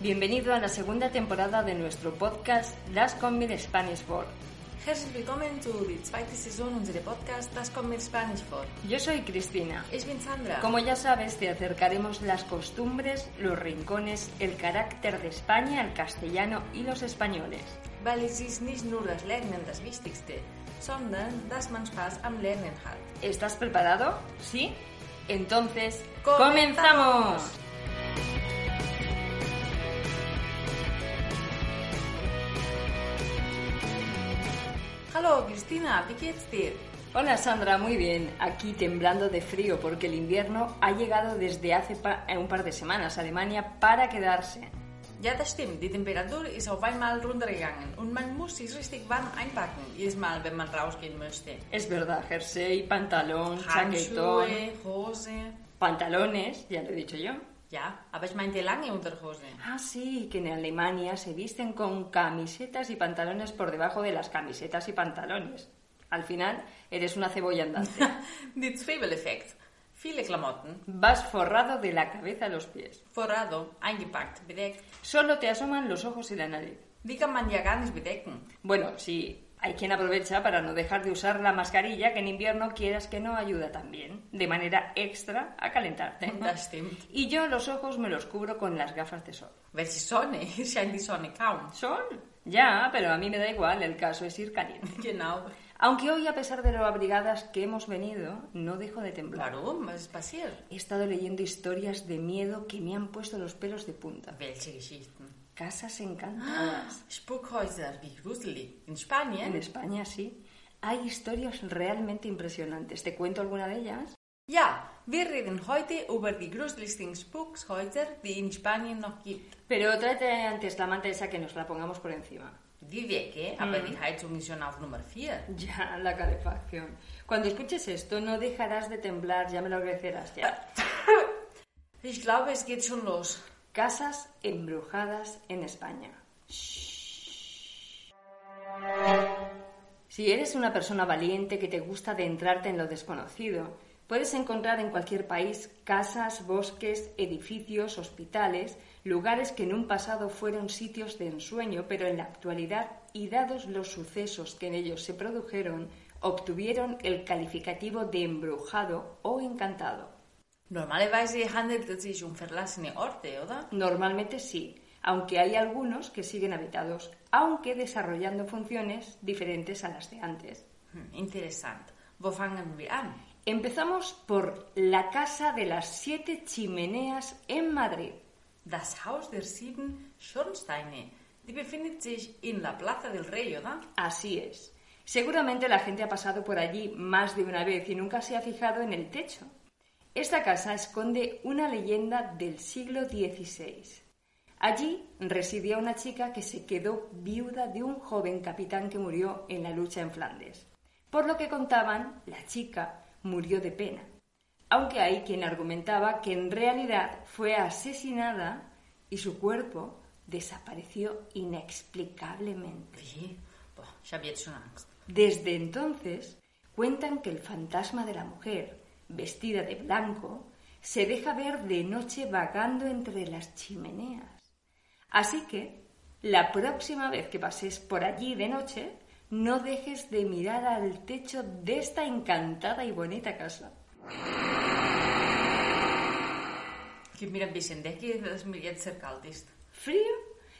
Bienvenido a la segunda temporada de nuestro podcast Das kommt mit Spanish vor. Herzlich willkommen zu die zweite Saison unseres Podcasts Das kommt mit Spanish vor. Yo soy Cristina. Ich bin Sandra. Como ya sabes, te acercaremos las costumbres, los rincones, el carácter de España, el castellano y los españoles. Weil es ist nicht nur das Lernen das Wichtigste, sondern dass man Spaß am Lernen hat. ¿Estás preparado? ¿Sí? Entonces, ¡Comenzamos! Hallo Cristina, geht's dir? Hola Sandra, muy bien. Aquí temblando de frío porque el invierno ha llegado desde hace pa- eh, un par de semanas a Alemania para quedarse. Ja, das stimmt. Die Temperatur ist auf einmal runtergegangen und man muss sich richtig warm einpacken, jedes Mal, wenn man rausgehen möchte. Es verdad, jersey, pantalón, chaquetón, Handschuhe, Hose. pantalones, ya lo he dicho yo. Ja, aber ich meinte lange Unterhose. Ah, sí, que en Alemania se visten con camisetas y pantalones por debajo de las camisetas y pantalones. Al final, eres una cebolla andante. Die Zwiebeleffekt. Viele Klamotten, Vas forrado de la cabeza a los pies. forrado, eingepackt, bedeckt. Solo te asoman los ojos y la nariz. Die kann man ja gar nicht bedecken. Bueno, sí, hay quien aprovecha para no dejar de usar la mascarilla que en invierno quieras que no ayuda también, de manera extra a calentarte. Stimmt. Y yo los ojos me los cubro con las gafas de sol. Welche Sonne? Hier scheint die Sonne kaum. ¿Sol? Ya, pero a mí me da igual, el caso es ir caliente. Genau. Aunque hoy, a pesar de lo abrigadas que hemos venido, no dejo de temblar. Was ist passiert? He estado leyendo historias de miedo que me han puesto los pelos de punta. Welche Geschichten? Casas encantadas. Spukhäuser, wie gruselig. In En Spanien? España sí. Hay historias realmente impresionantes. ¿Te cuento alguna de ellas? Ja, wir reden heute über die gruseligsten Spukhäuser, die in Spanien noch gibt. Pero tráete antes la manta esa que nos la pongamos por encima. Die Decke, aber die Heizung ist schon auf Nummer 4. Ya, la calefacción. Cuando escuches esto, no dejarás de temblar, ya me lo agradecerás ya. Ich glaube, es geht schon los. Casas embrujadas en España. Si eres una persona valiente que te gusta adentrarte en lo desconocido, puedes encontrar en cualquier país casas, bosques, edificios, hospitales, lugares que en un pasado fueron sitios de ensueño, pero en la actualidad, y dados los sucesos que en ellos se produjeron, obtuvieron el calificativo de embrujado o encantado. Normalerweise handelt es sich um verlassene Orte, oder? Normalmente sí, aunque hay algunos que siguen habitados, aunque desarrollando funciones diferentes a las de antes. Hm, interessant. Wo fangen wir an? Empezamos por la Casa de las Siete Chimeneas en Madrid. Das Haus der sieben Schornsteine. Die befindet sich in la Plaza del Rey, oder? Así es. Seguramente la gente ha pasado por allí más de una vez y nunca se ha fijado en el techo. Esta casa esconde una leyenda del siglo XVI. Allí residía una chica que se quedó viuda de un joven capitán que murió en la lucha en Flandes. Por lo que contaban, la chica murió de pena, aunque hay quien argumentaba que en realidad fue asesinada y su cuerpo desapareció inexplicablemente. Angst. Desde entonces cuentan que el fantasma de la mujer, vestida de blanco, se deja ver de noche vagando entre las chimeneas. Así que, la próxima vez que pases por allí de noche, no dejes de mirar al techo de esta encantada y bonita casa. Gib mir ein bisschen Decke, dass mir jetzt sehr kalt ist. Frío,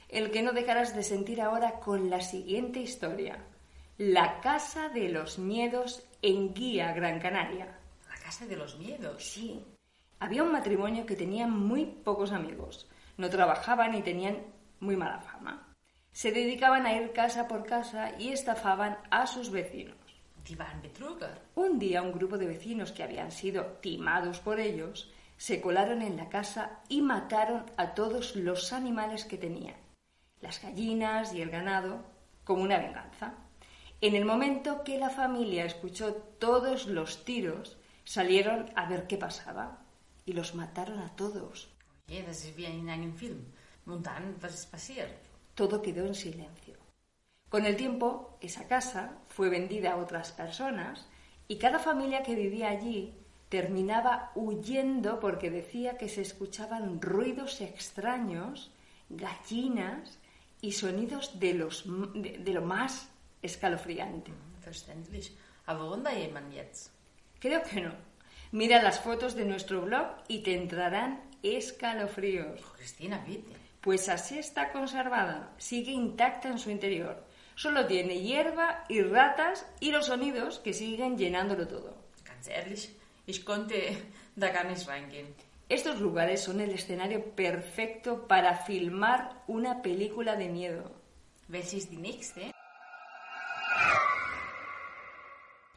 el que no dejarás de sentir ahora con la siguiente historia. La Casa de los Miedos en Guía, Gran Canaria. Casa de los miedos. Sí. Había un matrimonio que tenía muy pocos amigos. no trabajaban y tenían muy mala fama. Se dedicaban a ir casa por casa y estafaban a sus vecinos. Un día un grupo de vecinos que habían sido timados por ellos se colaron en la casa y mataron a todos los animales que tenían, las gallinas y el ganado, como una venganza. En el momento que la familia escuchó todos los tiros, salieron a ver qué pasaba y los mataron a todos. Oye, das ist wie in einem Film. Und dann, was ist passiert? Todo quedó en silencio. Con el tiempo, esa casa fue vendida a otras personas y cada familia que vivía allí terminaba huyendo porque decía que se escuchaban ruidos extraños, gallinas y sonidos de, los, de, de lo más escalofriante. Verständlich. Aber warum da jemand jetzt? Creo que no. Mira las fotos de nuestro blog y te entrarán escalofríos. Cristina, bitte. Pues así está conservada, sigue intacta en su interior. Solo tiene hierba y ratas y los sonidos que siguen llenándolo todo. Ganz ehrlich, ich konnte da gar nicht reingehen. Estos lugares son el escenario perfecto para filmar una película de miedo. Die nächste?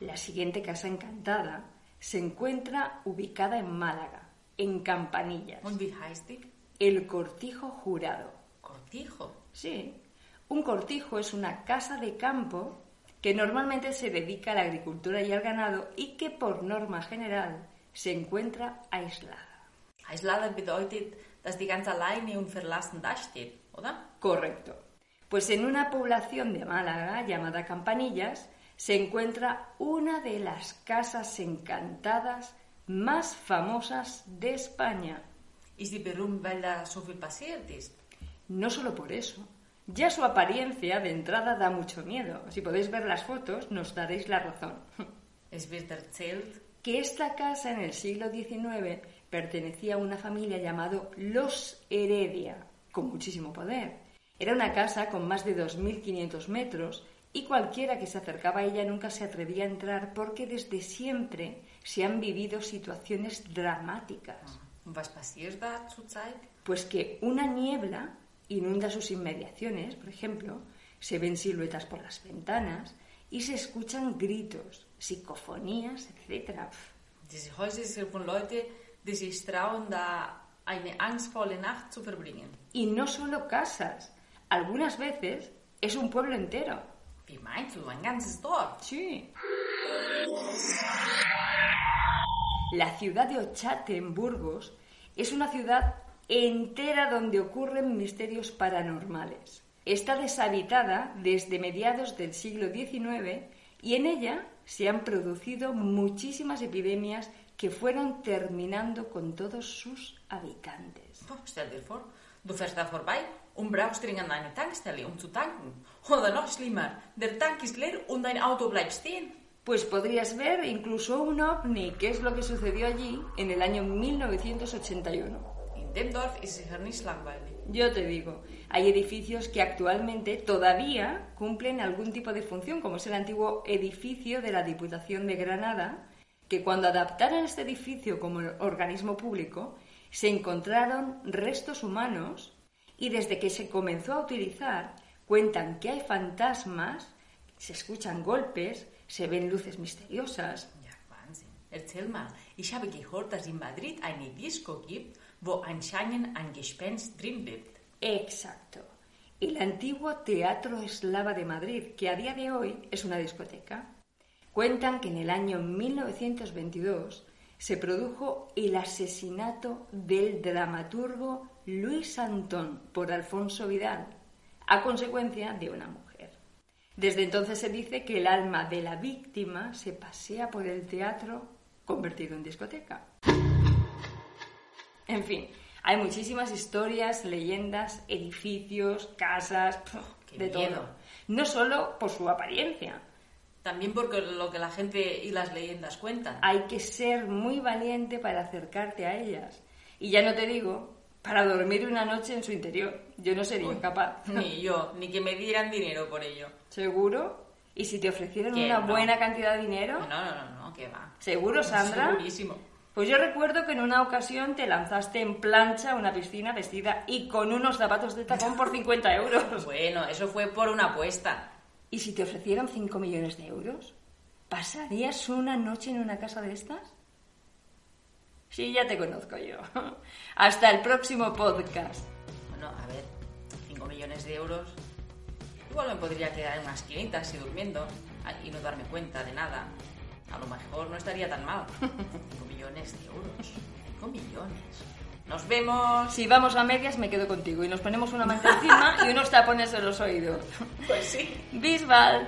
La siguiente casa encantada se encuentra ubicada en Málaga, en Campanillas, el Cortijo Jurado. Cortijo. Sí, un cortijo es una casa de campo que normalmente se dedica a la agricultura y al ganado y que por norma general se encuentra aislada. Aislada bedeutet, dass die ganz alleine und verlassen dasteht, oder? Correcto. Pues en una población de Málaga llamada Campanillas se encuentra una de las casas encantadas más famosas de España. Ist die berühmt, weil da so viel passiert ist? No solo por eso, ya su apariencia de entrada da mucho miedo. Si podéis ver las fotos, nos daréis la razón. Es erzählt, que esta casa en el siglo XIX pertenecía a una familia llamado Los Heredia, con muchísimo poder. Era una casa con más de 2.500 metros y cualquiera que se acercaba a ella nunca se atrevía a entrar porque desde siempre se han vivido situaciones dramáticas. zurzeit? Pues que una niebla inunda sus inmediaciones, por ejemplo, se ven siluetas por las ventanas y se escuchan gritos, psicofonías, etc. Diese Häuser sind von Leuten, die sich trauen, da eine angstvolle Nacht zu verbringen. Y no solo casas, algunas veces es un pueblo entero. Wie meinst du, ein ganzes Dorf? Sí. La ciudad de Ochate, en Burgos, es una ciudad entera donde ocurren misterios paranormales. Está deshabitada desde mediados del siglo XIX y en ella se han producido muchísimas epidemias que fueron terminando con todos sus habitantes. Oh, du fährst da vorbei und brauchst dringend eine Tankstelle, um zu tanken. Oder noch schlimmer, der Tank ist leer und dein Auto bleibt stehen. Pues podrías ver incluso un ovni, que es lo que sucedió allí en el año 1981. In dem Dorf ist sicher nicht langweilig. Yo te digo, hay edificios que actualmente todavía cumplen algún tipo de función, como es el antiguo edificio de la Diputación de Granada, que cuando adaptaron este edificio como organismo público, se encontraron restos humanos y desde que se comenzó a utilizar, cuentan que hay fantasmas, se escuchan golpes, se ven luces misteriosas. Ja, Wahnsinn. Erzähl mal, ich habe gehört, dass in Madrid eine Disco gibt, wo anscheinend ein Gespenst drin lebt. Exacto. El antiguo Teatro Eslava de Madrid, que a día de hoy es una discoteca. Cuentan que en el año 1922 se produjo el asesinato del dramaturgo Luis Antón por Alfonso Vidal, a consecuencia de una mujer. Desde entonces se dice que el alma de la víctima se pasea por el teatro convertido en discoteca. En fin, hay muchísimas historias, leyendas, edificios, casas, de miedo. todo. No solo por su apariencia. También porque lo que la gente y las leyendas cuentan. Hay que ser muy valiente para acercarte a ellas. Y ya no te digo, para dormir una noche en su interior. Yo no sería capaz. Ni yo, ni que me dieran dinero por ello. ¿Seguro? ¿Y si te ofrecieran una no. buena cantidad de dinero? No, no, no, no, que va. ¿Seguro, Sandra? Segurísimo. Pues yo recuerdo que en una ocasión te lanzaste en plancha a una piscina vestida y con unos zapatos de tacón por 50 euros. Bueno, eso fue por una apuesta. ¿Y si te ofrecieran 5 millones de euros? ¿Pasarías una noche en una casa de estas? Sí, ya te conozco yo. Hasta el próximo podcast. Bueno, a ver, 5 millones de euros. Igual me podría quedar en unas esquinita y durmiendo y no darme cuenta de nada. A lo mejor no estaría tan mal. 5 millones de euros. 5 millones. Nos vemos. Si vamos a medias, me quedo contigo y nos ponemos una manta encima y unos tapones en los oídos. Pues sí. Bisbal.